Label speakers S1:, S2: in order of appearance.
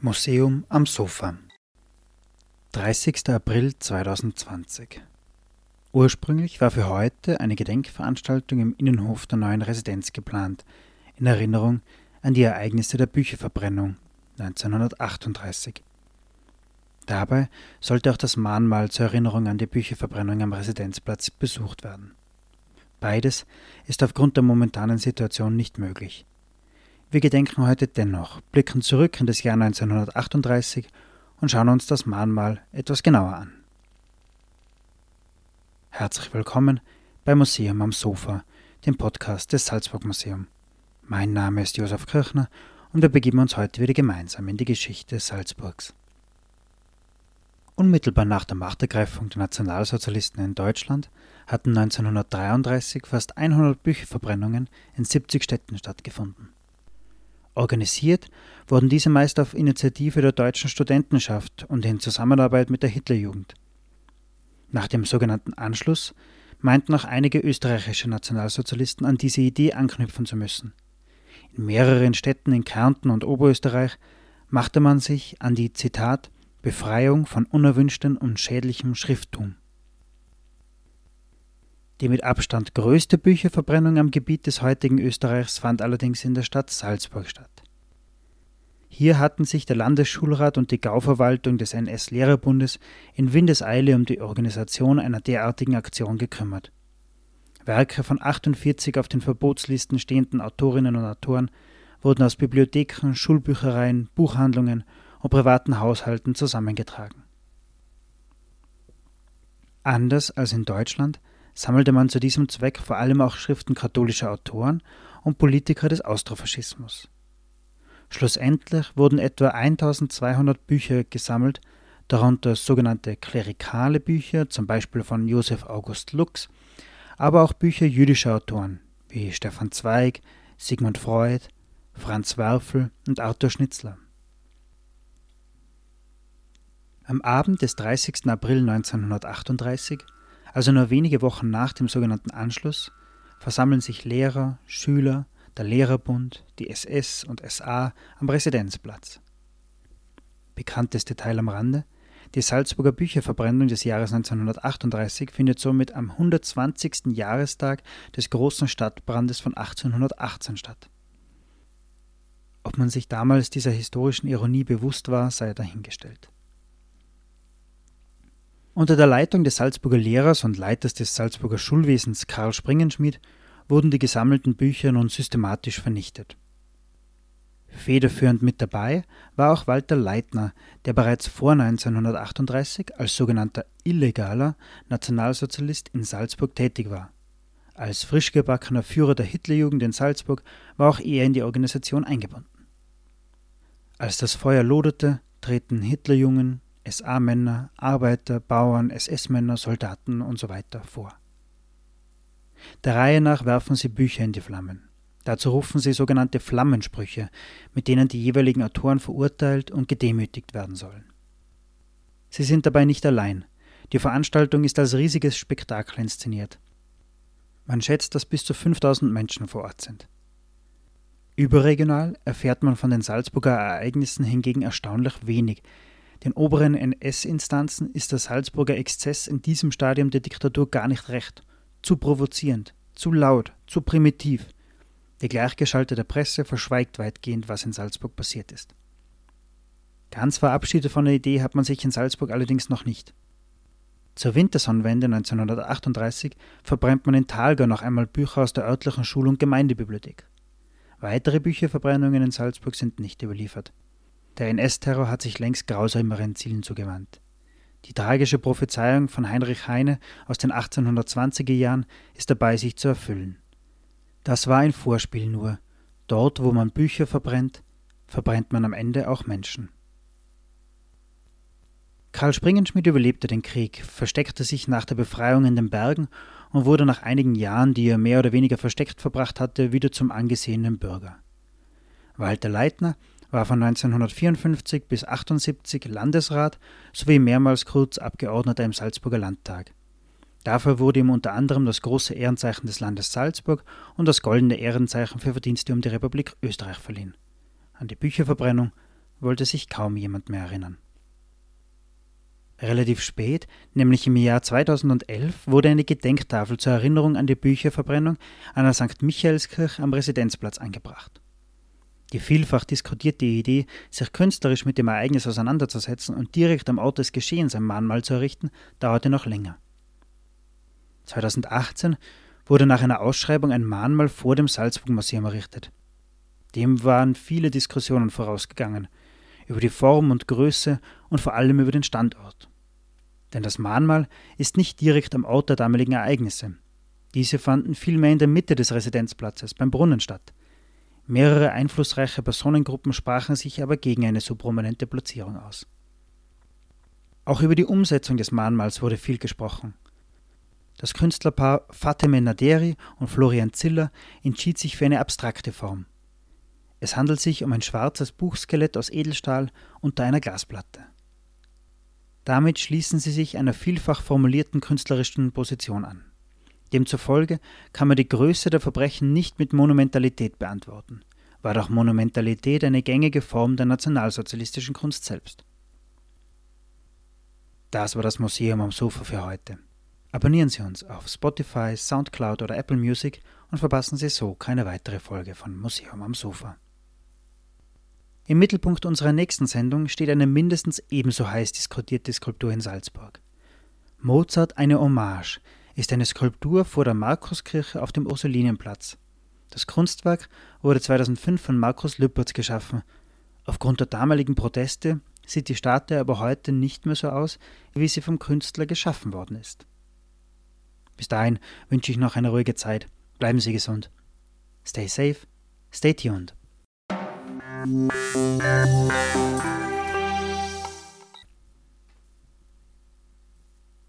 S1: Museum am Sofa 30. April 2020 Ursprünglich war für heute eine Gedenkveranstaltung im Innenhof der neuen Residenz geplant, in Erinnerung an die Ereignisse der Bücherverbrennung 1938. Dabei sollte auch das Mahnmal zur Erinnerung an die Bücherverbrennung am Residenzplatz besucht werden. Beides ist aufgrund der momentanen Situation nicht möglich. Wir gedenken heute dennoch, blicken zurück in das Jahr 1938 und schauen uns das Mahnmal etwas genauer an. Herzlich willkommen bei Museum am Sofa, dem Podcast des Salzburg Museum. Mein Name ist Josef Kirchner und wir begeben uns heute wieder gemeinsam in die Geschichte Salzburgs. Unmittelbar nach der Machtergreifung der Nationalsozialisten in Deutschland hatten 1933 fast 100 Bücherverbrennungen in 70 Städten stattgefunden. Organisiert wurden diese meist auf Initiative der deutschen Studentenschaft und in Zusammenarbeit mit der Hitlerjugend. Nach dem sogenannten Anschluss meinten auch einige österreichische Nationalsozialisten an diese Idee anknüpfen zu müssen. In mehreren Städten in Kärnten und Oberösterreich machte man sich an die Zitat Befreiung von unerwünschtem und schädlichem Schrifttum. Die mit Abstand größte Bücherverbrennung am Gebiet des heutigen Österreichs fand allerdings in der Stadt Salzburg statt. Hier hatten sich der Landesschulrat und die Gauverwaltung des NS-Lehrerbundes in Windeseile um die Organisation einer derartigen Aktion gekümmert. Werke von 48 auf den Verbotslisten stehenden Autorinnen und Autoren wurden aus Bibliotheken, Schulbüchereien, Buchhandlungen und privaten Haushalten zusammengetragen. Anders als in Deutschland sammelte man zu diesem Zweck vor allem auch Schriften katholischer Autoren und Politiker des Austrofaschismus. Schlussendlich wurden etwa 1200 Bücher gesammelt, darunter sogenannte klerikale Bücher, zum Beispiel von Josef August Lux, aber auch Bücher jüdischer Autoren wie Stefan Zweig, Sigmund Freud, Franz Werfel und Arthur Schnitzler. Am Abend des 30. April 1938 also nur wenige Wochen nach dem sogenannten Anschluss versammeln sich Lehrer, Schüler, der Lehrerbund, die SS und SA am Residenzplatz. Bekannteste Teil am Rande, die Salzburger Bücherverbrennung des Jahres 1938 findet somit am 120. Jahrestag des großen Stadtbrandes von 1818 statt. Ob man sich damals dieser historischen Ironie bewusst war, sei dahingestellt. Unter der Leitung des Salzburger Lehrers und Leiters des Salzburger Schulwesens Karl Springenschmidt wurden die gesammelten Bücher nun systematisch vernichtet. Federführend mit dabei war auch Walter Leitner, der bereits vor 1938 als sogenannter illegaler Nationalsozialist in Salzburg tätig war. Als frischgebackener Führer der Hitlerjugend in Salzburg war auch er in die Organisation eingebunden. Als das Feuer loderte, treten Hitlerjungen, SA-Männer, Arbeiter, Bauern, SS-Männer, Soldaten usw. So vor. Der Reihe nach werfen sie Bücher in die Flammen. Dazu rufen sie sogenannte Flammensprüche, mit denen die jeweiligen Autoren verurteilt und gedemütigt werden sollen. Sie sind dabei nicht allein. Die Veranstaltung ist als riesiges Spektakel inszeniert. Man schätzt, dass bis zu 5000 Menschen vor Ort sind. Überregional erfährt man von den Salzburger Ereignissen hingegen erstaunlich wenig, den oberen NS-Instanzen ist der Salzburger Exzess in diesem Stadium der Diktatur gar nicht recht. Zu provozierend, zu laut, zu primitiv. Die gleichgeschaltete Presse verschweigt weitgehend, was in Salzburg passiert ist. Ganz verabschiedet von der Idee hat man sich in Salzburg allerdings noch nicht. Zur Wintersonnenwende 1938 verbrennt man in Talgau noch einmal Bücher aus der örtlichen Schul- und Gemeindebibliothek. Weitere Bücherverbrennungen in Salzburg sind nicht überliefert. Der NS-Terror hat sich längst grausameren Zielen zugewandt. Die tragische Prophezeiung von Heinrich Heine aus den 1820er Jahren ist dabei, sich zu erfüllen. Das war ein Vorspiel nur. Dort, wo man Bücher verbrennt, verbrennt man am Ende auch Menschen. Karl Springenschmidt überlebte den Krieg, versteckte sich nach der Befreiung in den Bergen und wurde nach einigen Jahren, die er mehr oder weniger versteckt verbracht hatte, wieder zum angesehenen Bürger. Walter Leitner war von 1954 bis 1978 Landesrat sowie mehrmals kurz Abgeordneter im Salzburger Landtag. Dafür wurde ihm unter anderem das große Ehrenzeichen des Landes Salzburg und das goldene Ehrenzeichen für Verdienste um die Republik Österreich verliehen. An die Bücherverbrennung wollte sich kaum jemand mehr erinnern. Relativ spät, nämlich im Jahr 2011, wurde eine Gedenktafel zur Erinnerung an die Bücherverbrennung an der St. Michaelskirche am Residenzplatz angebracht. Die vielfach diskutierte Idee, sich künstlerisch mit dem Ereignis auseinanderzusetzen und direkt am Ort des Geschehens ein Mahnmal zu errichten, dauerte noch länger. 2018 wurde nach einer Ausschreibung ein Mahnmal vor dem Salzburg Museum errichtet. Dem waren viele Diskussionen vorausgegangen über die Form und Größe und vor allem über den Standort. Denn das Mahnmal ist nicht direkt am Ort der damaligen Ereignisse. Diese fanden vielmehr in der Mitte des Residenzplatzes, beim Brunnen statt. Mehrere einflussreiche Personengruppen sprachen sich aber gegen eine so prominente Platzierung aus. Auch über die Umsetzung des Mahnmals wurde viel gesprochen. Das Künstlerpaar Fateme Naderi und Florian Ziller entschied sich für eine abstrakte Form. Es handelt sich um ein schwarzes Buchskelett aus Edelstahl unter einer Glasplatte. Damit schließen sie sich einer vielfach formulierten künstlerischen Position an. Demzufolge kann man die Größe der Verbrechen nicht mit Monumentalität beantworten, war doch Monumentalität eine gängige Form der nationalsozialistischen Kunst selbst. Das war das Museum am Sofa für heute. Abonnieren Sie uns auf Spotify, Soundcloud oder Apple Music und verpassen Sie so keine weitere Folge von Museum am Sofa. Im Mittelpunkt unserer nächsten Sendung steht eine mindestens ebenso heiß diskutierte Skulptur in Salzburg. Mozart eine Hommage ist eine Skulptur vor der Markuskirche auf dem Ursulinenplatz. Das Kunstwerk wurde 2005 von Markus Lüppertz geschaffen. Aufgrund der damaligen Proteste sieht die Statue aber heute nicht mehr so aus, wie sie vom Künstler geschaffen worden ist. Bis dahin wünsche ich noch eine ruhige Zeit. Bleiben Sie gesund. Stay safe, stay tuned.